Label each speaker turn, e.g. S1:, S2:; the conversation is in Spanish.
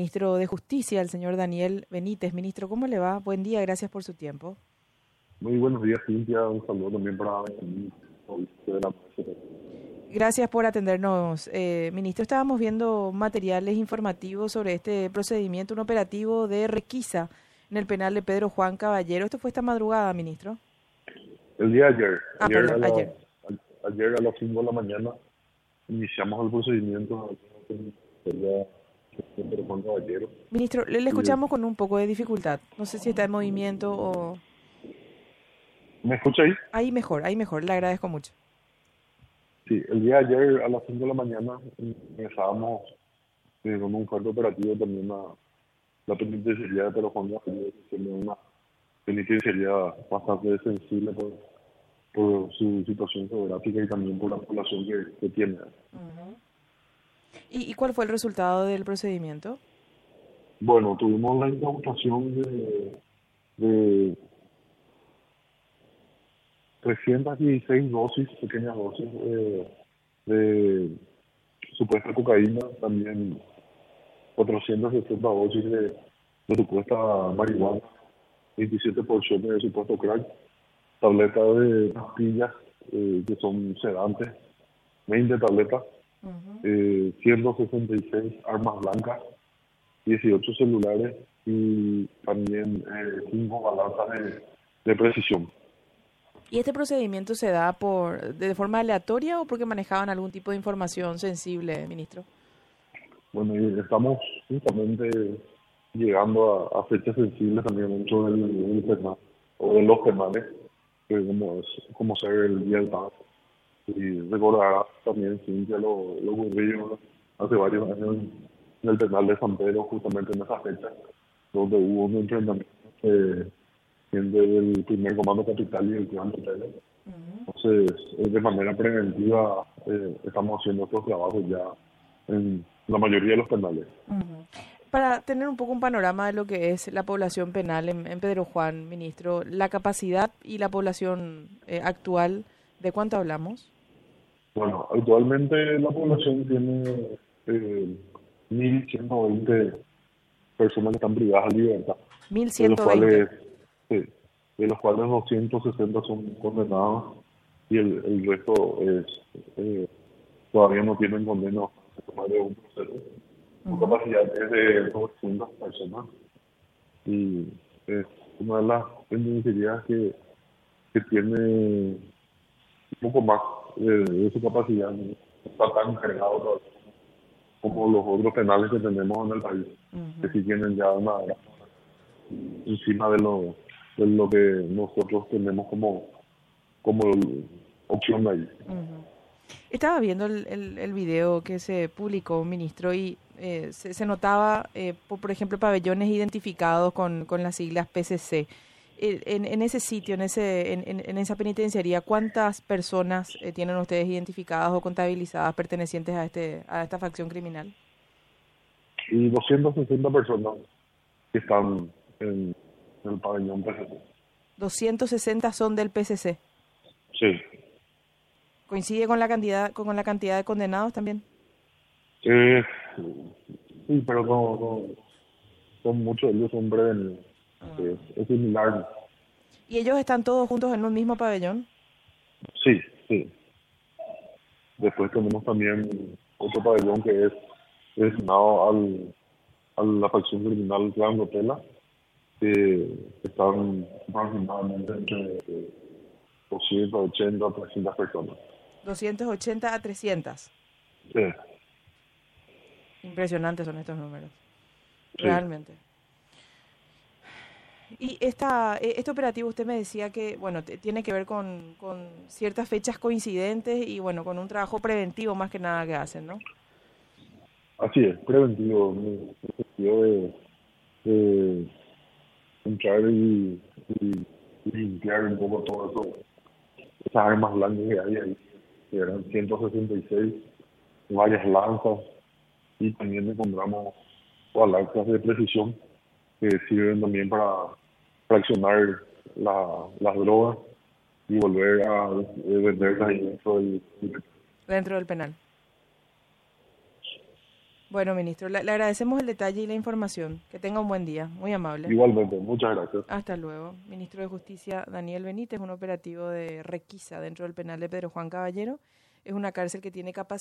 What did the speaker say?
S1: Ministro de Justicia, el señor Daniel Benítez. Ministro, ¿cómo le va? Buen día, gracias por su tiempo.
S2: Muy buenos días, Cintia. Un saludo también para
S1: Gracias por atendernos, eh, ministro. Estábamos viendo materiales informativos sobre este procedimiento, un operativo de requisa en el penal de Pedro Juan Caballero. ¿Esto fue esta madrugada, ministro?
S2: El día de ayer.
S1: Ah,
S2: ayer,
S1: perdón,
S2: a la-
S1: ayer.
S2: a- ayer a las 5 de la mañana iniciamos el procedimiento Juan Caballero.
S1: Ministro, le, le escuchamos con un poco de dificultad. No sé si está en movimiento o...
S2: ¿Me escucha ahí?
S1: Ahí mejor, ahí mejor. Le agradezco mucho.
S2: Sí, el día de ayer a las 5 de la mañana empezábamos eh, con un fuerte operativo también a la penitenciaría de Pedro Juan Caballero, que es una penitenciaría bastante sensible por, por su situación geográfica y también por la población que, que tiene.
S1: ¿Y, y cuál fue el resultado del procedimiento?
S2: Bueno, tuvimos la incautación de, de 316 dosis, pequeñas dosis eh, de supuesta cocaína, también 460 dosis de, supuesta marihuana, 27 porciones de supuesto crack, tabletas de pastillas eh, que son sedantes, 20 tabletas, eh, 166 armas blancas, 18 celulares y también eh, 5 balanzas de, de precisión.
S1: ¿Y este procedimiento se da por de forma aleatoria o porque manejaban algún tipo de información sensible, ministro?
S2: Bueno, estamos justamente llegando a, a fechas sensibles también dentro del, del penal, o de los penales, que como, es- como ser el Día del Paz. Y recordará también, Cintia, lo, lo ocurrido hace varios años en, el penal de San Pedro, justamente en esa fecha, donde hubo un enfrentamiento eh, entre el primer comando capital y el Tele. Entonces, eh, de manera preventiva, eh, estamos haciendo estos trabajos ya en la mayoría de los penales.
S1: Para tener un poco un panorama de lo que es la población penal en, en Pedro Juan, ministro, la capacidad y la población eh, actual, ¿de cuánto hablamos?
S2: Bueno, actualmente la población tiene eh, 1.120 personas que están privadas de libertad, de los
S1: 1120.
S2: cuales, de los cuales 260 son condenados y el, el resto es, eh, todavía no tienen condena de un proceso. Su capacidad es de 200 personas y es una de las penitenciarías que, que tiene un poco más de, de su capacidad, no está tan cargado todavía como los otros penales que tenemos en el país, que sí tienen ya una encima de lo, de lo que nosotros tenemos como, como opción ahí.
S1: Estaba viendo el, el, el video que se publicó, ministro, y eh, se, se notaba, eh, por, por ejemplo, pabellones identificados con, con las siglas PCC. En, en ese sitio, en, ese, en, en- en esa penitenciaría, ¿cuántas personas eh, tienen ustedes identificadas o contabilizadas pertenecientes a, este, a esta facción criminal?
S2: Y 260 personas que están en, en el pabellón PCC.
S1: 260 son del PCC.
S2: Sí.
S1: ¿Coincide con la cantidad, con la cantidad de condenados también?
S2: Eh, sí, pero no, no, son muchos de ellos son prevenidos. Es, es similar.
S1: ¿Y ellos están todos juntos en un mismo pabellón?
S2: Sí, sí. Después tenemos también otro pabellón que es destinado al, a la facción criminal Clan Gotela, que están aproximadamente entre eh, 280 a 300 personas.
S1: 280 a 300.
S2: Sí,
S1: Impresionantes son estos números.
S2: Sí.
S1: Realmente. Y esta, eh, este operativo usted me decía que, bueno, tiene que ver con, con ciertas fechas coincidentes y, bueno, con un trabajo preventivo más que nada que hacen, ¿no?
S2: así es, preventivo, en el sentido de, de entrar y, limpiar un poco todo eso, esas armas blancas que hay ahí, que eran 166, varias lanzas, y también encontramos balanzas de precisión que sirven también para fraccionar la, las drogas y volver a eh, venderlas dentro del,
S1: Dentro del penal. Bueno, ministro, le, agradecemos el detalle y la información. Que tenga un buen día. Muy amable.
S2: Igualmente, muchas gracias.
S1: Hasta luego. Ministro de Justicia Daniel Benítez, un operativo de requisa dentro del penal de Pedro Juan Caballero. Es una cárcel que tiene capacidad.